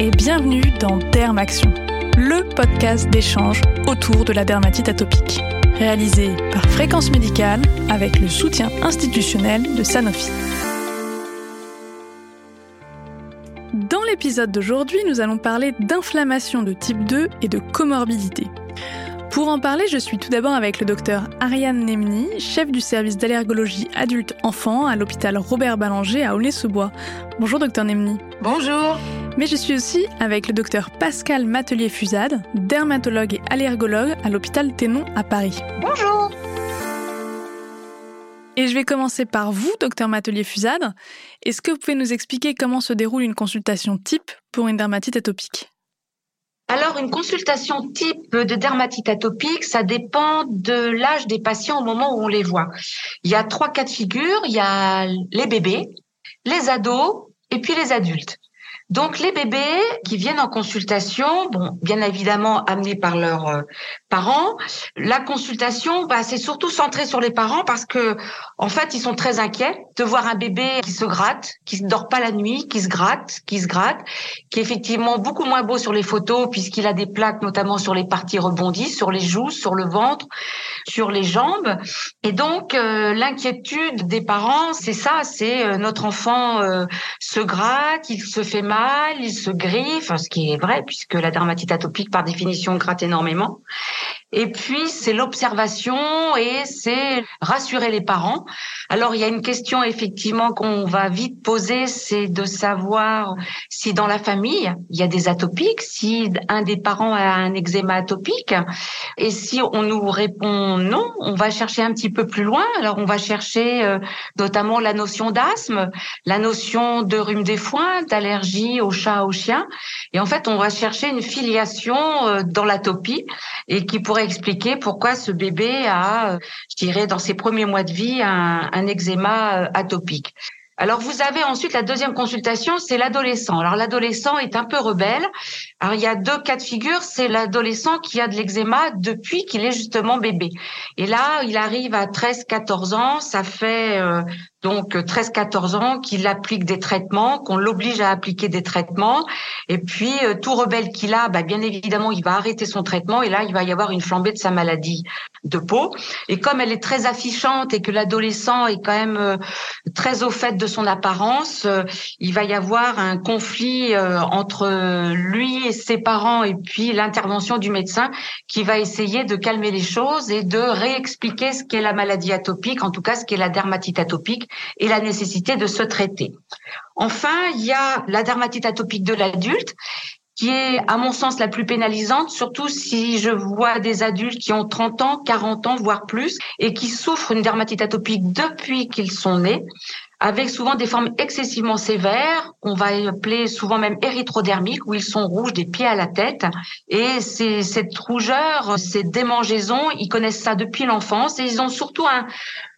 et bienvenue dans Dermaction, le podcast d'échange autour de la dermatite atopique, réalisé par Fréquence Médicale avec le soutien institutionnel de Sanofi. Dans l'épisode d'aujourd'hui, nous allons parler d'inflammation de type 2 et de comorbidité. Pour en parler, je suis tout d'abord avec le docteur Ariane Nemni, chef du service d'allergologie adulte-enfant à l'hôpital Robert Ballanger à Aulnay-sous-Bois. Bonjour docteur Nemni. Bonjour. Mais je suis aussi avec le docteur Pascal Matelier-Fusade, dermatologue et allergologue à l'hôpital Ténon à Paris. Bonjour. Et je vais commencer par vous, docteur Matelier-Fusade. Est-ce que vous pouvez nous expliquer comment se déroule une consultation type pour une dermatite atopique? Alors, une consultation type de dermatite atopique, ça dépend de l'âge des patients au moment où on les voit. Il y a trois cas de figure. Il y a les bébés, les ados et puis les adultes. Donc les bébés qui viennent en consultation, bon, bien évidemment amenés par leurs euh, parents, la consultation, bah, c'est surtout centré sur les parents parce que en fait ils sont très inquiets de voir un bébé qui se gratte, qui ne dort pas la nuit, qui se gratte, qui se gratte, qui est effectivement beaucoup moins beau sur les photos puisqu'il a des plaques notamment sur les parties rebondies, sur les joues, sur le ventre, sur les jambes. Et donc euh, l'inquiétude des parents, c'est ça, c'est euh, notre enfant se gratte, il se fait mal il se griffe, ce qui est vrai puisque la dermatite atopique par définition gratte énormément. Et puis c'est l'observation et c'est rassurer les parents. Alors il y a une question effectivement qu'on va vite poser, c'est de savoir si dans la famille il y a des atopiques, si un des parents a un eczéma atopique. Et si on nous répond non, on va chercher un petit peu plus loin. Alors on va chercher euh, notamment la notion d'asthme, la notion de rhume des foins, d'allergie au chat, au chien. Et en fait on va chercher une filiation euh, dans l'atopie et qui pourrait expliquer pourquoi ce bébé a, euh, je dirais, dans ses premiers mois de vie, un, un eczéma euh, atopique. Alors vous avez ensuite la deuxième consultation, c'est l'adolescent. Alors l'adolescent est un peu rebelle. Alors il y a deux cas de figure, c'est l'adolescent qui a de l'eczéma depuis qu'il est justement bébé. Et là, il arrive à 13 14 ans, ça fait donc 13-14 ans, qu'il applique des traitements, qu'on l'oblige à appliquer des traitements. Et puis, euh, tout rebelle qu'il a, bah, bien évidemment, il va arrêter son traitement et là, il va y avoir une flambée de sa maladie de peau. Et comme elle est très affichante et que l'adolescent est quand même euh, très au fait de son apparence, euh, il va y avoir un conflit entre lui et ses parents et puis l'intervention du médecin qui va essayer de calmer les choses et de réexpliquer ce qu'est la maladie atopique, en tout cas ce qu'est la dermatite atopique et la nécessité de se traiter. Enfin, il y a la dermatite atopique de l'adulte qui est, à mon sens, la plus pénalisante, surtout si je vois des adultes qui ont 30 ans, 40 ans, voire plus, et qui souffrent d'une dermatite atopique depuis qu'ils sont nés, avec souvent des formes excessivement sévères, on va appeler souvent même érythrodermiques, où ils sont rouges des pieds à la tête. Et cette rougeur, ces démangeaisons, ils connaissent ça depuis l'enfance, et ils ont surtout un,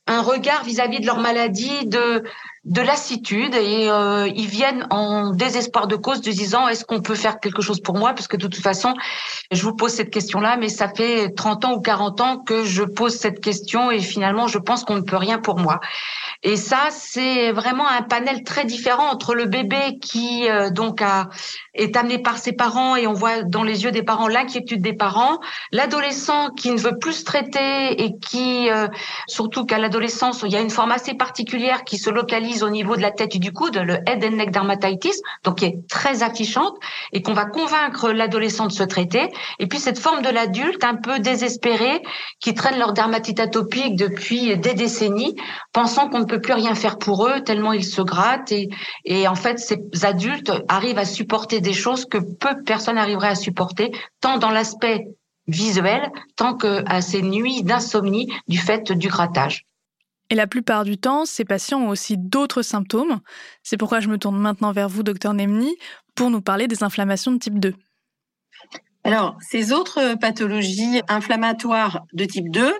un regard vis-à-vis de leur maladie de de lassitude et euh, ils viennent en désespoir de cause, disant est-ce qu'on peut faire quelque chose pour moi? Parce que de toute façon je vous pose cette question-là mais ça fait 30 ans ou 40 ans que je pose cette question et finalement je pense qu'on ne peut rien pour moi. Et ça c'est vraiment un panel très différent entre le bébé qui euh, donc a est amené par ses parents et on voit dans les yeux des parents l'inquiétude des parents, l'adolescent qui ne veut plus se traiter et qui, euh, surtout qu'à l'adolescence, il y a une forme assez particulière qui se localise au niveau de la tête et du coude, le head and neck dermatitis, donc qui est très affichante et qu'on va convaincre l'adolescent de se traiter. Et puis cette forme de l'adulte un peu désespéré qui traîne leur dermatite atopique depuis des décennies, pensant qu'on ne peut plus rien faire pour eux tellement ils se grattent et, et en fait ces adultes arrivent à supporter des choses que peu de personnes arriveraient à supporter, tant dans l'aspect visuel, tant qu'à ces nuits d'insomnie du fait du grattage. Et la plupart du temps, ces patients ont aussi d'autres symptômes. C'est pourquoi je me tourne maintenant vers vous, docteur Nemni, pour nous parler des inflammations de type 2. Alors, ces autres pathologies inflammatoires de type 2,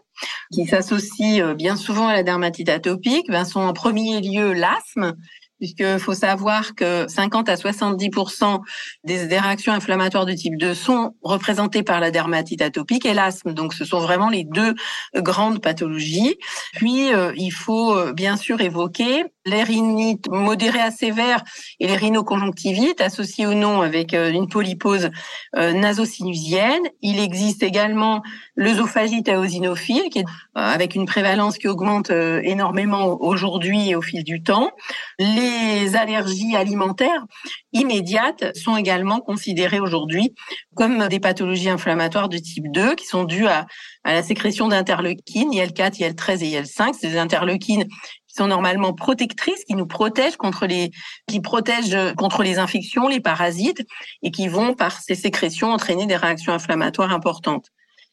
qui s'associent euh, bien souvent à la dermatite atopique, ben, sont en premier lieu l'asthme, puisque faut savoir que 50 à 70% des, réactions inflammatoires de type 2 sont représentées par la dermatite atopique et l'asthme. Donc, ce sont vraiment les deux grandes pathologies. Puis, euh, il faut euh, bien sûr évoquer les rhinites modérées à sévères et les rhinoconjonctivites associées ou non avec euh, une polypose euh, nasosinusienne. Il existe également l'œsophagite aosinophile qui est euh, avec une prévalence qui augmente énormément aujourd'hui et au fil du temps. Les allergies alimentaires immédiates sont également considérées aujourd'hui comme des pathologies inflammatoires de type 2 qui sont dues à, à la sécrétion d'interleukines, IL4, IL13 et IL5. Ces interleukines qui sont normalement protectrices, qui nous protègent contre les, qui protègent contre les infections, les parasites, et qui vont par ces sécrétions entraîner des réactions inflammatoires importantes.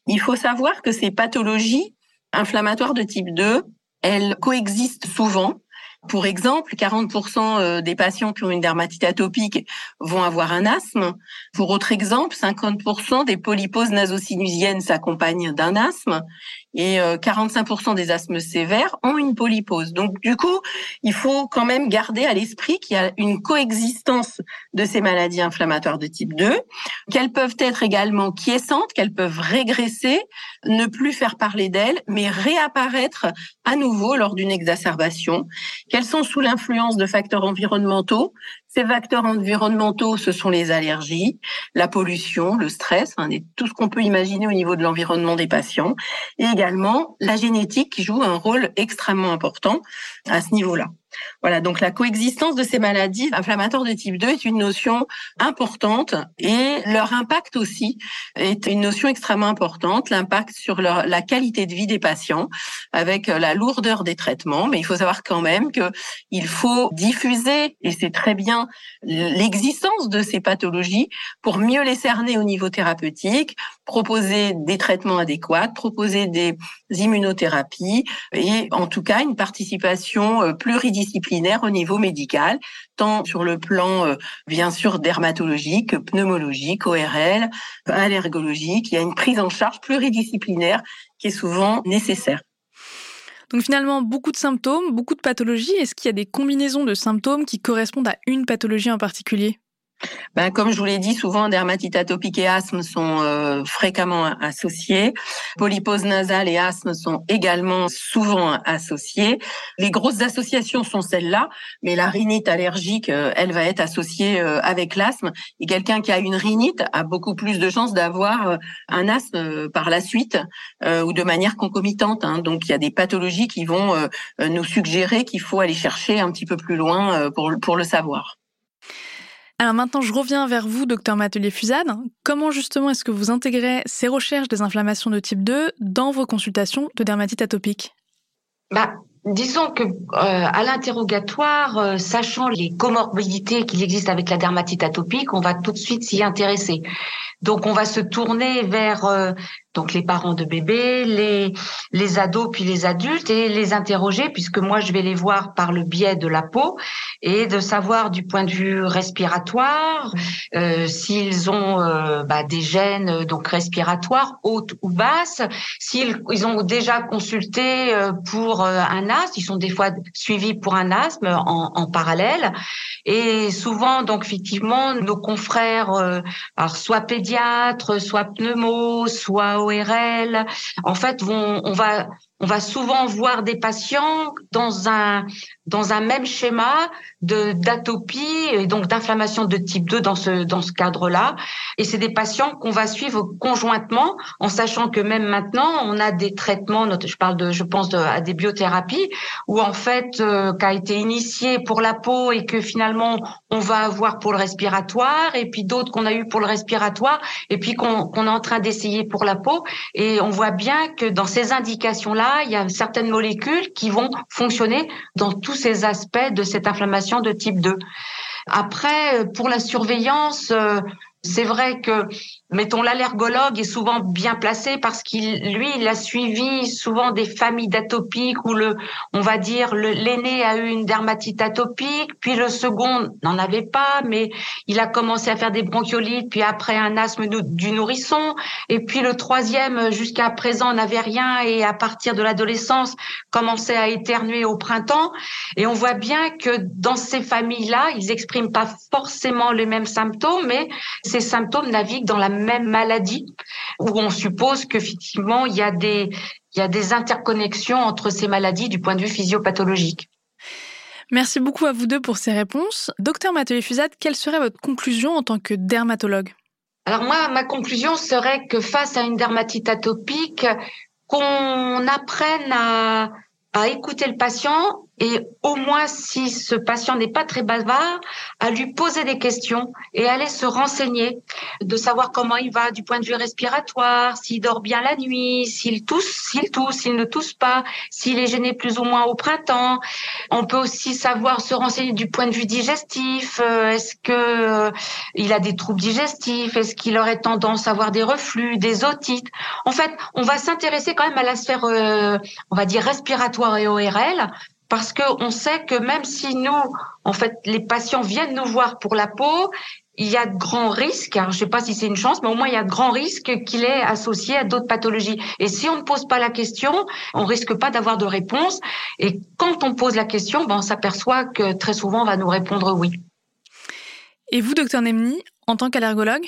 Il faut savoir que ces pathologies inflammatoires de type 2, elles coexistent souvent pour exemple, 40% euh, des patients qui ont une dermatite atopique vont avoir un asthme. Pour autre exemple, 50% des polyposes nasosinusiennes s'accompagnent d'un asthme et 45% euh, des asthmes sévères ont une polypose. Donc du coup, il faut quand même garder à l'esprit qu'il y a une coexistence de ces maladies inflammatoires de type 2, qu'elles peuvent être également quiescentes, qu'elles peuvent régresser, ne plus faire parler d'elles, mais réapparaître à nouveau lors d'une exacerbation, qu'elles sont sous l'influence de facteurs environnementaux, ces facteurs environnementaux, ce sont les allergies, la pollution, le stress, hein, tout ce qu'on peut imaginer au niveau de l'environnement des patients, et également la génétique qui joue un rôle extrêmement important à ce niveau-là. Voilà, donc la coexistence de ces maladies inflammatoires de type 2 est une notion importante et leur impact aussi est une notion extrêmement importante, l'impact sur la qualité de vie des patients avec la lourdeur des traitements. Mais il faut savoir quand même que il faut diffuser, et c'est très bien, l'existence de ces pathologies pour mieux les cerner au niveau thérapeutique, proposer des traitements adéquats, proposer des immunothérapies et en tout cas une participation euh, pluridisciplinaire au niveau médical, tant sur le plan euh, bien sûr dermatologique, pneumologique, ORL, allergologique. Il y a une prise en charge pluridisciplinaire qui est souvent nécessaire. Donc finalement, beaucoup de symptômes, beaucoup de pathologies. Est-ce qu'il y a des combinaisons de symptômes qui correspondent à une pathologie en particulier? Ben, comme je vous l'ai dit, souvent dermatite atopique et asthme sont euh, fréquemment associés. Polypose nasale et asthme sont également souvent associés. Les grosses associations sont celles-là, mais la rhinite allergique, euh, elle va être associée euh, avec l'asthme. Et quelqu'un qui a une rhinite a beaucoup plus de chances d'avoir un asthme par la suite ou de manière concomitante. Hein. Donc il y a des pathologies qui vont nous suggérer qu'il faut aller chercher un petit peu plus loin pour, pour le savoir. Alors maintenant, je reviens vers vous, docteur Matelier Fusade. Comment justement est-ce que vous intégrez ces recherches des inflammations de type 2 dans vos consultations de dermatite atopique? Bah, Disons que euh, à l'interrogatoire, euh, sachant les comorbidités qu'il existe avec la dermatite atopique, on va tout de suite s'y intéresser. Donc on va se tourner vers euh, donc les parents de bébés, les les ados puis les adultes et les interroger puisque moi je vais les voir par le biais de la peau et de savoir du point de vue respiratoire euh, s'ils ont euh, bah, des gènes donc respiratoires hautes ou basses, s'ils ils ont déjà consulté pour un asthme, ils sont des fois suivis pour un asthme en, en parallèle. Et souvent donc effectivement nos confrères alors soit pédiatres soit pneumo, soit En fait, on va on va souvent voir des patients dans un dans un même schéma de d'atopie et donc d'inflammation de type 2 dans ce dans ce cadre-là. Et c'est des patients qu'on va suivre conjointement en sachant que même maintenant on a des traitements je parle de je pense à des biothérapies où en fait euh, qu'a été initié pour la peau et que finalement on va avoir pour le respiratoire et puis d'autres qu'on a eu pour le respiratoire et puis qu'on qu'on est en train d'essayer pour la peau. Et on voit bien que dans ces indications il y a certaines molécules qui vont fonctionner dans tous ces aspects de cette inflammation de type 2. Après, pour la surveillance, euh, c'est vrai que mettons l'allergologue est souvent bien placé parce qu'il lui il a suivi souvent des familles d'atopiques où le on va dire l'aîné a eu une dermatite atopique puis le second n'en avait pas mais il a commencé à faire des bronchiolites puis après un asthme du nourrisson. Et puis le troisième jusqu'à présent n'avait rien et à partir de l'adolescence commençait à éternuer au printemps. Et on voit bien que dans ces familles-là ils expriment pas forcément les mêmes symptômes mais ces symptômes naviguent dans la même maladie, où on suppose qu'effectivement, il y a des, il y a des interconnexions entre ces maladies du point de vue physiopathologique. Merci beaucoup à vous deux pour ces réponses. Docteur Mathieu Fusade, quelle serait votre conclusion en tant que dermatologue? Alors moi, ma conclusion serait que face à une dermatite atopique, qu'on apprenne à, à écouter le patient et au moins si ce patient n'est pas très bavard, à lui poser des questions et aller se renseigner, de savoir comment il va du point de vue respiratoire, s'il dort bien la nuit, s'il tousse, s'il tousse, s'il ne tousse pas, s'il est gêné plus ou moins au printemps. On peut aussi savoir se renseigner du point de vue digestif, euh, est-ce que euh, il a des troubles digestifs, est-ce qu'il aurait tendance à avoir des reflux, des otites. En fait, on va s'intéresser quand même à la sphère, euh, on va dire respiratoire et ORL parce qu'on sait que même si nous, en fait, les patients viennent nous voir pour la peau, il y a de grands risques. je ne sais pas si c'est une chance, mais au moins il y a de grands risques qu'il est associé à d'autres pathologies. Et si on ne pose pas la question, on risque pas d'avoir de réponse. Et quand on pose la question, ben, on s'aperçoit que très souvent on va nous répondre oui. Et vous, docteur Nemni, en tant qu'allergologue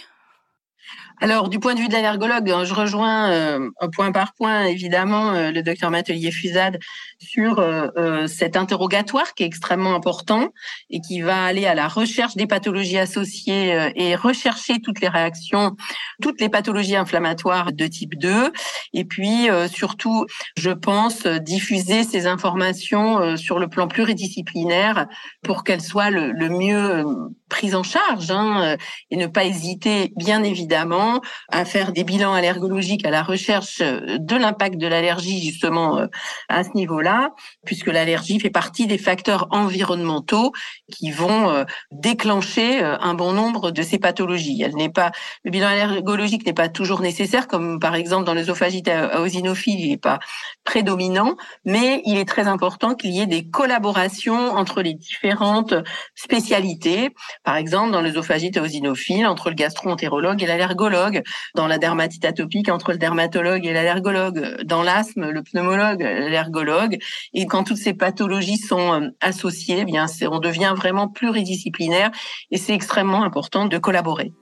alors, du point de vue de l'allergologue, hein, je rejoins euh, point par point, évidemment, euh, le docteur Matelier Fusade sur euh, euh, cet interrogatoire qui est extrêmement important et qui va aller à la recherche des pathologies associées et rechercher toutes les réactions, toutes les pathologies inflammatoires de type 2. Et puis, surtout, je pense, diffuser ces informations sur le plan pluridisciplinaire pour qu'elles soient le, le mieux prises en charge hein, et ne pas hésiter, bien évidemment, à faire des bilans allergologiques à la recherche euh, de l'impact de l'allergie justement euh, à ce niveau-là, puisque l'allergie fait partie des facteurs environnementaux qui vont euh, déclencher un bon nombre de ces pathologies. Elle n'est pas le bilan allergologique n'est pas toujours nécessaire, comme par exemple dans l'œsophagite eosinophile, il n'est pas prédominant, mais il est très important qu'il y ait des collaborations entre les différentes spécialités. Par exemple, dans l'œsophagite eosinophile, entre le gastro-entérologue et l'allergologue dans la dermatite atopique entre le dermatologue et l'allergologue, dans l'asthme, le pneumologue, l'allergologue. Et quand toutes ces pathologies sont euh, associées, eh bien, on devient vraiment pluridisciplinaire et c'est extrêmement important de collaborer.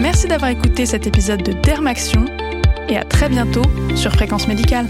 Merci d'avoir écouté cet épisode de Dermaction et à très bientôt sur Fréquence Médicale.